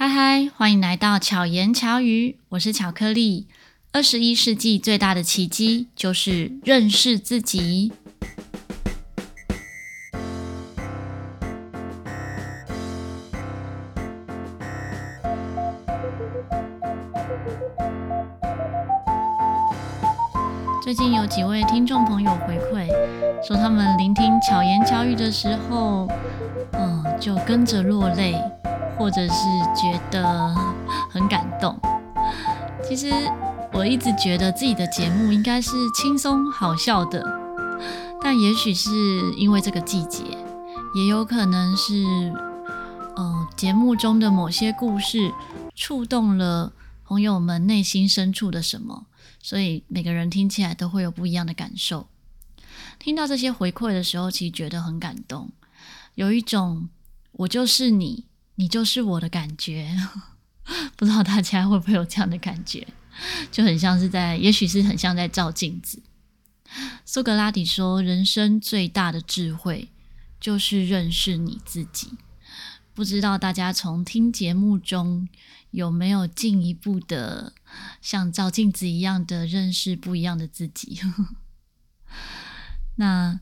嗨嗨，欢迎来到巧言巧语，我是巧克力。二十一世纪最大的奇迹就是认识自己。最近有几位听众朋友回馈说，他们聆听巧言巧语的时候，嗯，就跟着落泪。或者是觉得很感动。其实我一直觉得自己的节目应该是轻松好笑的，但也许是因为这个季节，也有可能是，嗯、节目中的某些故事触动了朋友们内心深处的什么，所以每个人听起来都会有不一样的感受。听到这些回馈的时候，其实觉得很感动，有一种我就是你。你就是我的感觉，不知道大家会不会有这样的感觉，就很像是在，也许是很像在照镜子。苏格拉底说：“人生最大的智慧就是认识你自己。”不知道大家从听节目中有没有进一步的像照镜子一样的认识不一样的自己？那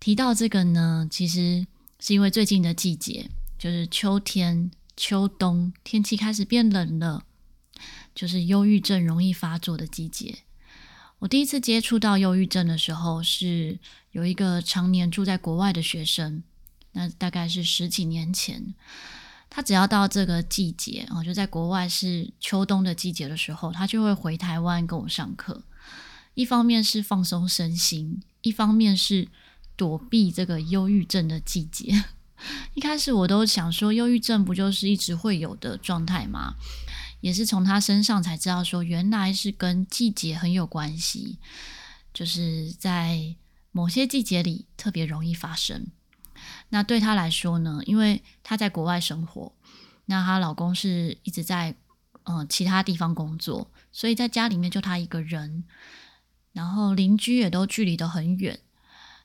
提到这个呢，其实是因为最近的季节。就是秋天、秋冬，天气开始变冷了，就是忧郁症容易发作的季节。我第一次接触到忧郁症的时候，是有一个常年住在国外的学生，那大概是十几年前。他只要到这个季节啊，就在国外是秋冬的季节的时候，他就会回台湾跟我上课。一方面是放松身心，一方面是躲避这个忧郁症的季节。一开始我都想说，忧郁症不就是一直会有的状态吗？也是从他身上才知道说，原来是跟季节很有关系，就是在某些季节里特别容易发生。那对他来说呢，因为他在国外生活，那她老公是一直在嗯、其他地方工作，所以在家里面就他一个人，然后邻居也都距离得很远。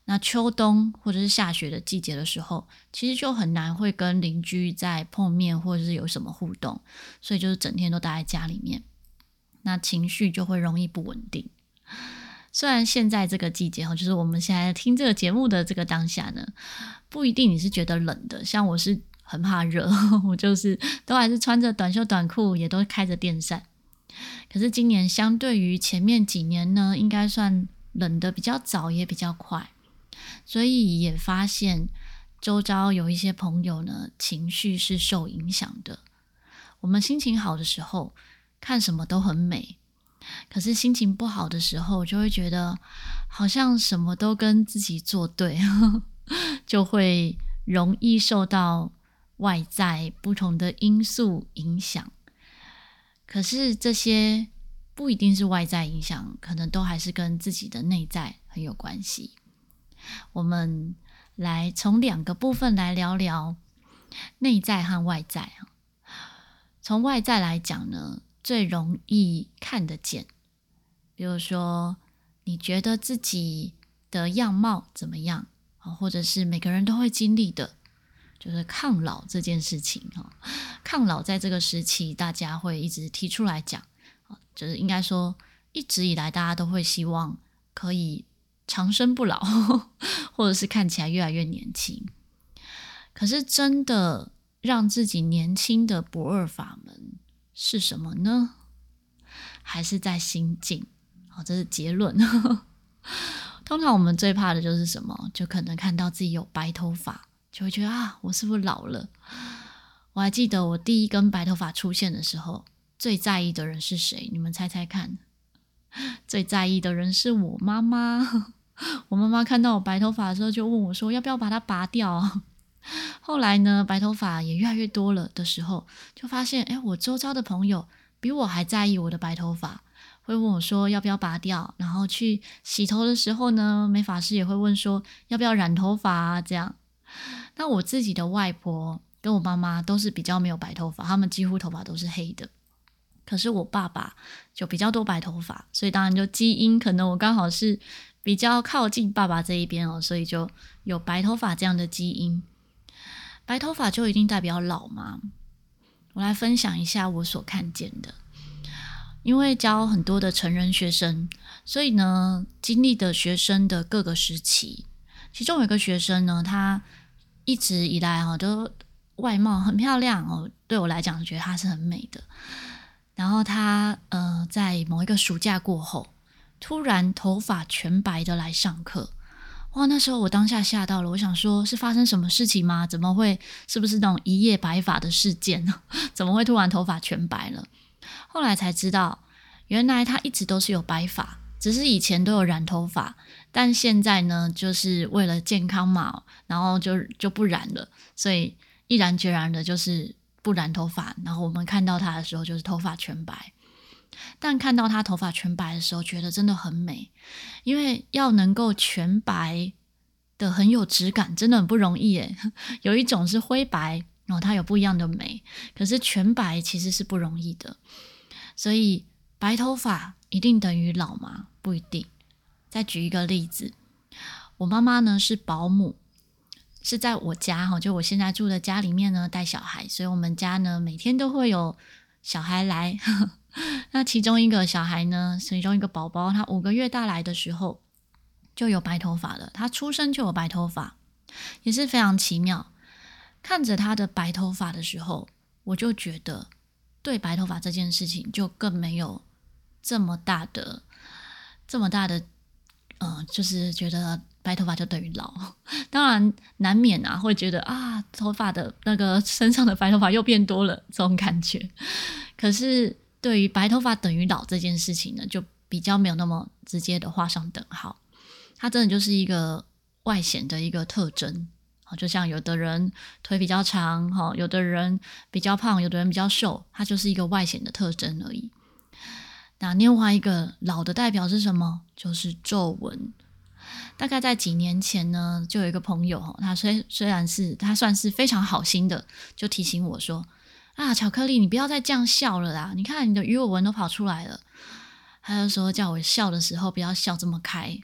那秋冬或者是下雪的季节的时候，其实就很难会跟邻居在碰面，或者是有什么互动，所以就是整天都待在家里面，那情绪就会容易不稳定。虽然现在这个季节哈，就是我们现在听这个节目的这个当下呢，不一定你是觉得冷的，像我是很怕热，我就是都还是穿着短袖短裤，也都开着电扇。可是今年相对于前面几年呢，应该算冷的比较早，也比较快。所以也发现，周遭有一些朋友呢，情绪是受影响的。我们心情好的时候，看什么都很美；可是心情不好的时候，就会觉得好像什么都跟自己作对，就会容易受到外在不同的因素影响。可是这些不一定是外在影响，可能都还是跟自己的内在很有关系。我们来从两个部分来聊聊内在和外在啊。从外在来讲呢，最容易看得见，比如说你觉得自己的样貌怎么样啊？或者是每个人都会经历的，就是抗老这件事情啊。抗老在这个时期，大家会一直提出来讲啊，就是应该说一直以来大家都会希望可以。长生不老，或者是看起来越来越年轻。可是，真的让自己年轻的不二法门是什么呢？还是在心境？好，这是结论。通常我们最怕的就是什么？就可能看到自己有白头发，就会觉得啊，我是不是老了？我还记得我第一根白头发出现的时候，最在意的人是谁？你们猜猜看。最在意的人是我妈妈。我妈妈看到我白头发的时候，就问我说：“要不要把它拔掉？” 后来呢，白头发也越来越多了的时候，就发现，哎，我周遭的朋友比我还在意我的白头发，会问我说：“要不要拔掉？”然后去洗头的时候呢，美发师也会问说：“要不要染头发啊？”这样。那我自己的外婆跟我妈妈都是比较没有白头发，他们几乎头发都是黑的。可是我爸爸就比较多白头发，所以当然就基因可能我刚好是。比较靠近爸爸这一边哦，所以就有白头发这样的基因。白头发就一定代表老吗？我来分享一下我所看见的。因为教很多的成人学生，所以呢，经历的学生的各个时期，其中有一个学生呢，他一直以来哈都外貌很漂亮哦，对我来讲觉得她是很美的。然后他呃，在某一个暑假过后，突然头发全白的来上课。哇！那时候我当下吓到了，我想说，是发生什么事情吗？怎么会？是不是那种一夜白发的事件呢？怎么会突然头发全白了？后来才知道，原来他一直都是有白发，只是以前都有染头发，但现在呢，就是为了健康嘛，然后就就不染了，所以毅然决然的就是不染头发。然后我们看到他的时候，就是头发全白。但看到她头发全白的时候，觉得真的很美，因为要能够全白的很有质感，真的很不容易耶。有一种是灰白，然后它有不一样的美，可是全白其实是不容易的。所以白头发一定等于老吗？不一定。再举一个例子，我妈妈呢是保姆，是在我家哈，就我现在住的家里面呢带小孩，所以我们家呢每天都会有小孩来。那其中一个小孩呢，其中一个宝宝，他五个月大来的时候就有白头发了。他出生就有白头发，也是非常奇妙。看着他的白头发的时候，我就觉得对白头发这件事情就更没有这么大的、这么大的，嗯、呃，就是觉得白头发就等于老。当然难免啊，会觉得啊，头发的那个身上的白头发又变多了这种感觉。可是。对于白头发等于老这件事情呢，就比较没有那么直接的画上等号。它真的就是一个外显的一个特征，好就像有的人腿比较长，哈，有的人比较胖，有的人比较瘦，它就是一个外显的特征而已。那另外一个老的代表是什么？就是皱纹。大概在几年前呢，就有一个朋友，哈他虽虽然是他算是非常好心的，就提醒我说。啊，巧克力，你不要再这样笑了啦！你看你的鱼尾纹都跑出来了。他就说叫我笑的时候不要笑这么开。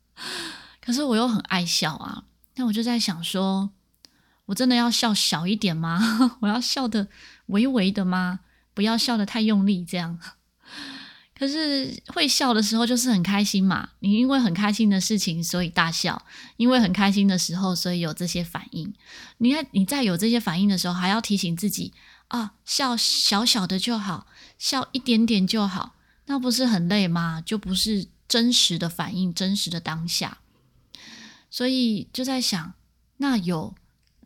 可是我又很爱笑啊，那我就在想说，我真的要笑小一点吗？我要笑得微微的吗？不要笑得太用力这样。可是会笑的时候就是很开心嘛，你因为很开心的事情所以大笑，因为很开心的时候所以有这些反应。你看你在有这些反应的时候，还要提醒自己啊，笑小小的就好，笑一点点就好，那不是很累吗？就不是真实的反应，真实的当下。所以就在想，那有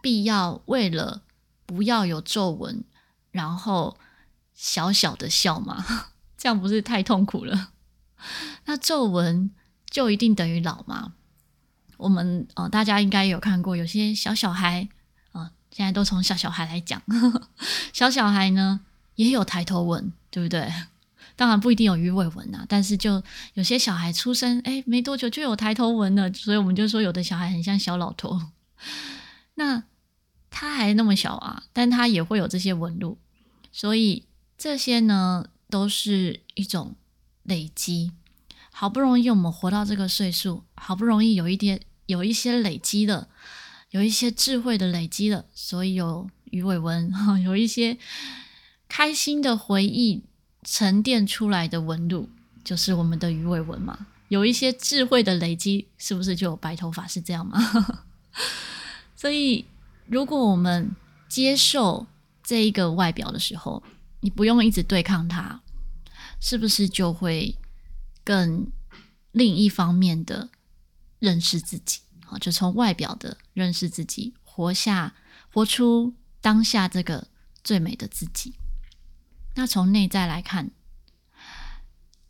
必要为了不要有皱纹，然后小小的笑吗？这样不是太痛苦了？那皱纹就一定等于老吗？我们哦，大家应该有看过，有些小小孩、现在都从小小孩来讲，小小孩呢也有抬头纹，对不对？当然不一定有鱼尾纹啊，但是就有些小孩出生哎没多久就有抬头纹了，所以我们就说有的小孩很像小老头。那他还那么小啊，但他也会有这些纹路，所以这些呢。都是一种累积，好不容易我们活到这个岁数，好不容易有一点有一些累积了，有一些智慧的累积了，所以有鱼尾纹，有一些开心的回忆沉淀出来的纹路，就是我们的鱼尾纹嘛。有一些智慧的累积，是不是就有白头发？是这样吗？所以，如果我们接受这一个外表的时候，你不用一直对抗它，是不是就会更另一方面的认识自己？就从外表的认识自己，活下，活出当下这个最美的自己。那从内在来看，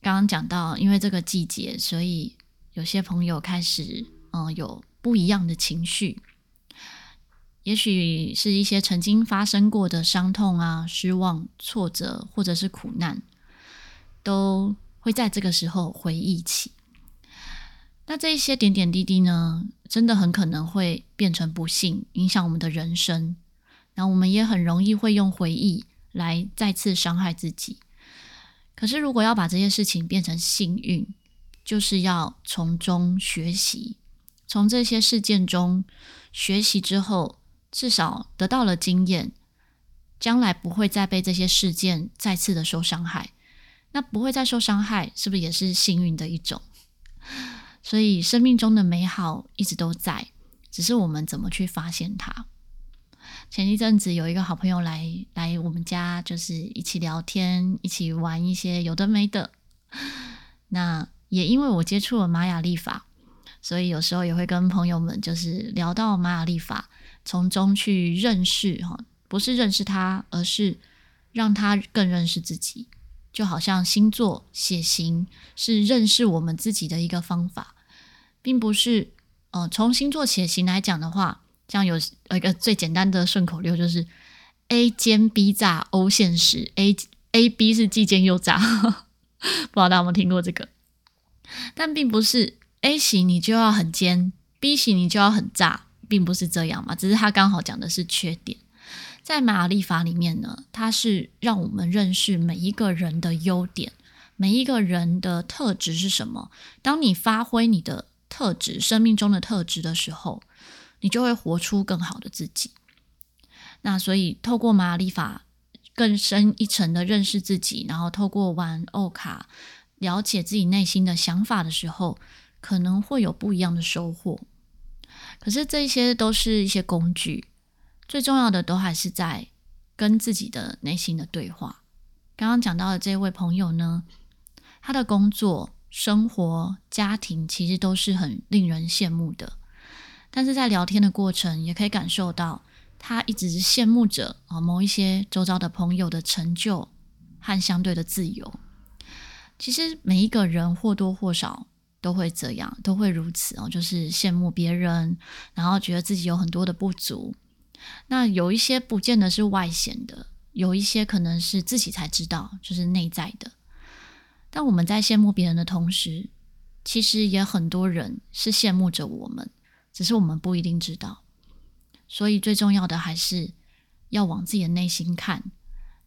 刚刚讲到，因为这个季节，所以有些朋友开始，嗯，有不一样的情绪。也许是一些曾经发生过的伤痛啊、失望、挫折，或者是苦难，都会在这个时候回忆起。那这一些点点滴滴呢，真的很可能会变成不幸，影响我们的人生。那我们也很容易会用回忆来再次伤害自己。可是，如果要把这些事情变成幸运，就是要从中学习，从这些事件中学习之后。至少得到了经验，将来不会再被这些事件再次的受伤害。那不会再受伤害，是不是也是幸运的一种？所以生命中的美好一直都在，只是我们怎么去发现它。前一阵子有一个好朋友来来我们家，就是一起聊天，一起玩一些有的没的。那也因为我接触了玛雅历法，所以有时候也会跟朋友们就是聊到玛雅历法，从中去认识哈，不是认识他，而是让他更认识自己。就好像星座血型是认识我们自己的一个方法，并不是呃从星座血型来讲的话。像有一个最简单的顺口溜，就是 A 奸 B 诈 O 现实，A A B 是既奸又诈，不知道大家有没有听过这个？但并不是 A 型你就要很奸，B 型你就要很炸，并不是这样嘛。只是他刚好讲的是缺点。在玛雅历法里面呢，它是让我们认识每一个人的优点，每一个人的特质是什么。当你发挥你的特质，生命中的特质的时候。你就会活出更好的自己。那所以，透过玛雅历法更深一层的认识自己，然后透过玩欧卡了解自己内心的想法的时候，可能会有不一样的收获。可是这些都是一些工具，最重要的都还是在跟自己的内心的对话。刚刚讲到的这位朋友呢，他的工作、生活、家庭其实都是很令人羡慕的。但是在聊天的过程，也可以感受到他一直是羡慕着啊某一些周遭的朋友的成就和相对的自由。其实每一个人或多或少都会这样，都会如此哦，就是羡慕别人，然后觉得自己有很多的不足。那有一些不见得是外显的，有一些可能是自己才知道，就是内在的。但我们在羡慕别人的同时，其实也很多人是羡慕着我们。只是我们不一定知道，所以最重要的还是要往自己的内心看，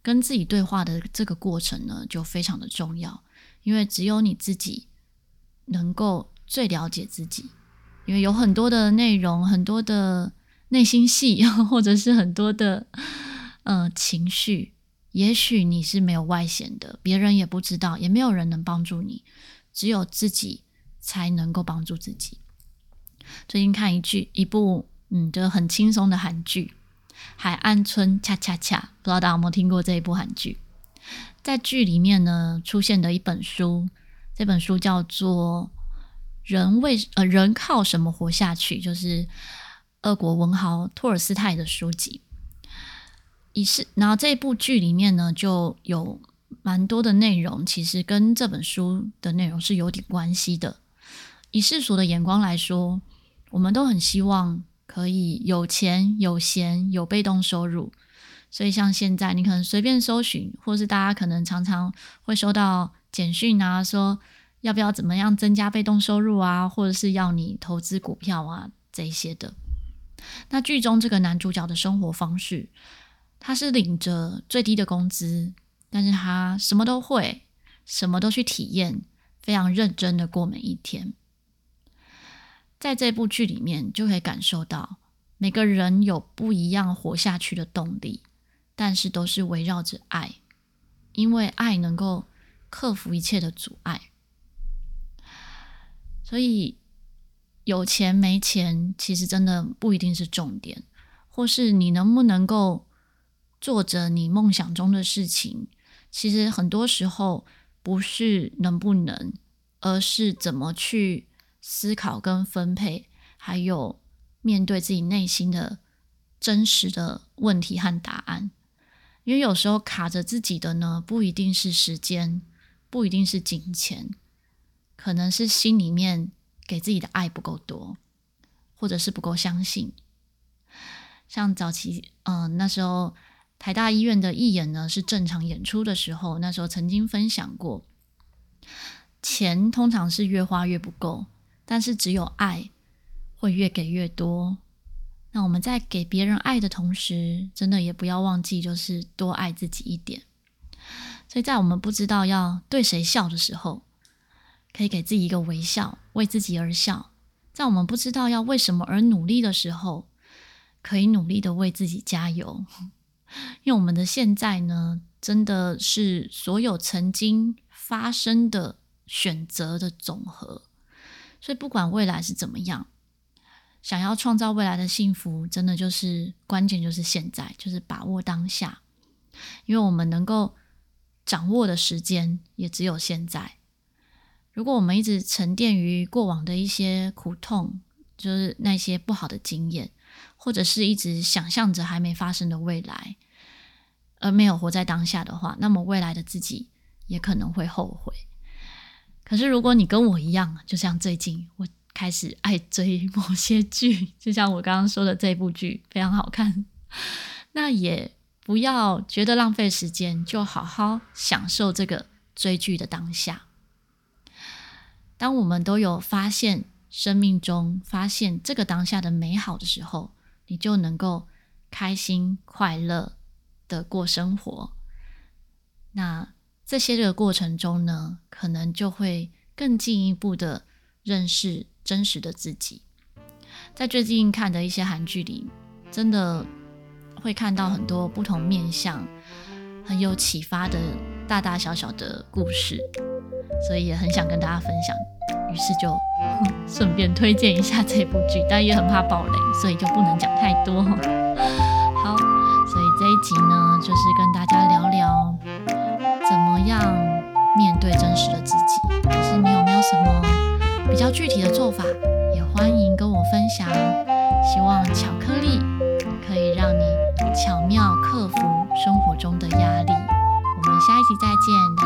跟自己对话的这个过程呢，就非常的重要。因为只有你自己能够最了解自己，因为有很多的内容、很多的内心戏，或者是很多的呃情绪，也许你是没有外显的，别人也不知道，也没有人能帮助你，只有自己才能够帮助自己。最近看一剧，一部嗯，就是很轻松的韩剧《海岸村恰恰恰》，不知道大家有没有听过这一部韩剧？在剧里面呢，出现的一本书，这本书叫做《人为呃人靠什么活下去》，就是俄国文豪托尔斯泰的书籍。于是，然后这部剧里面呢，就有蛮多的内容，其实跟这本书的内容是有点关系的。以世俗的眼光来说，我们都很希望可以有钱、有闲、有被动收入，所以像现在你可能随便搜寻，或是大家可能常常会收到简讯啊，说要不要怎么样增加被动收入啊，或者是要你投资股票啊这些的。那剧中这个男主角的生活方式，他是领着最低的工资，但是他什么都会，什么都去体验，非常认真的过每一天。在这部剧里面，就可以感受到每个人有不一样活下去的动力，但是都是围绕着爱，因为爱能够克服一切的阻碍。所以有钱没钱，其实真的不一定是重点，或是你能不能够做着你梦想中的事情，其实很多时候不是能不能，而是怎么去。思考跟分配，还有面对自己内心的真实的问题和答案。因为有时候卡着自己的呢，不一定是时间，不一定是金钱，可能是心里面给自己的爱不够多，或者是不够相信。像早期，嗯、那时候台大医院的义演呢是正常演出的时候，那时候曾经分享过，钱通常是越花越不够。但是只有爱会越给越多。那我们在给别人爱的同时，真的也不要忘记，就是多爱自己一点。所以在我们不知道要对谁笑的时候，可以给自己一个微笑，为自己而笑；在我们不知道要为什么而努力的时候，可以努力的为自己加油。因为我们的现在呢，真的是所有曾经发生的选择的总和，所以不管未来是怎么样，想要创造未来的幸福，真的就是关键，就是现在，就是把握当下，因为我们能够掌握的时间也只有现在。如果我们一直沉淀于过往的一些苦痛，就是那些不好的经验，或者是一直想象着还没发生的未来，而没有活在当下的话，那么未来的自己也可能会后悔。可是如果你跟我一样，就像最近我开始爱追 某些剧，就像我刚刚说的这部剧非常好看，那也不要觉得浪费时间，就好好享受这个追剧的当下。当我们都有发现生命中发现这个当下的美好的时候，你就能够开心快乐的过生活。那这些这个过程中呢，可能就会更进一步的认识真实的自己。在最近看的一些韩剧里，真的会看到很多不同面向、很有启发的大大小小的故事。所以也很想跟大家分享，于是就顺便推荐一下这部剧，但也很怕爆雷，所以就不能讲太多。好，这一集呢，就是跟大家聊聊怎么样面对真实的自己。就是你有没有什么比较具体的做法，也欢迎跟我分享。希望巧克力可以让你巧妙克服生活中的压力。我们下一集再见。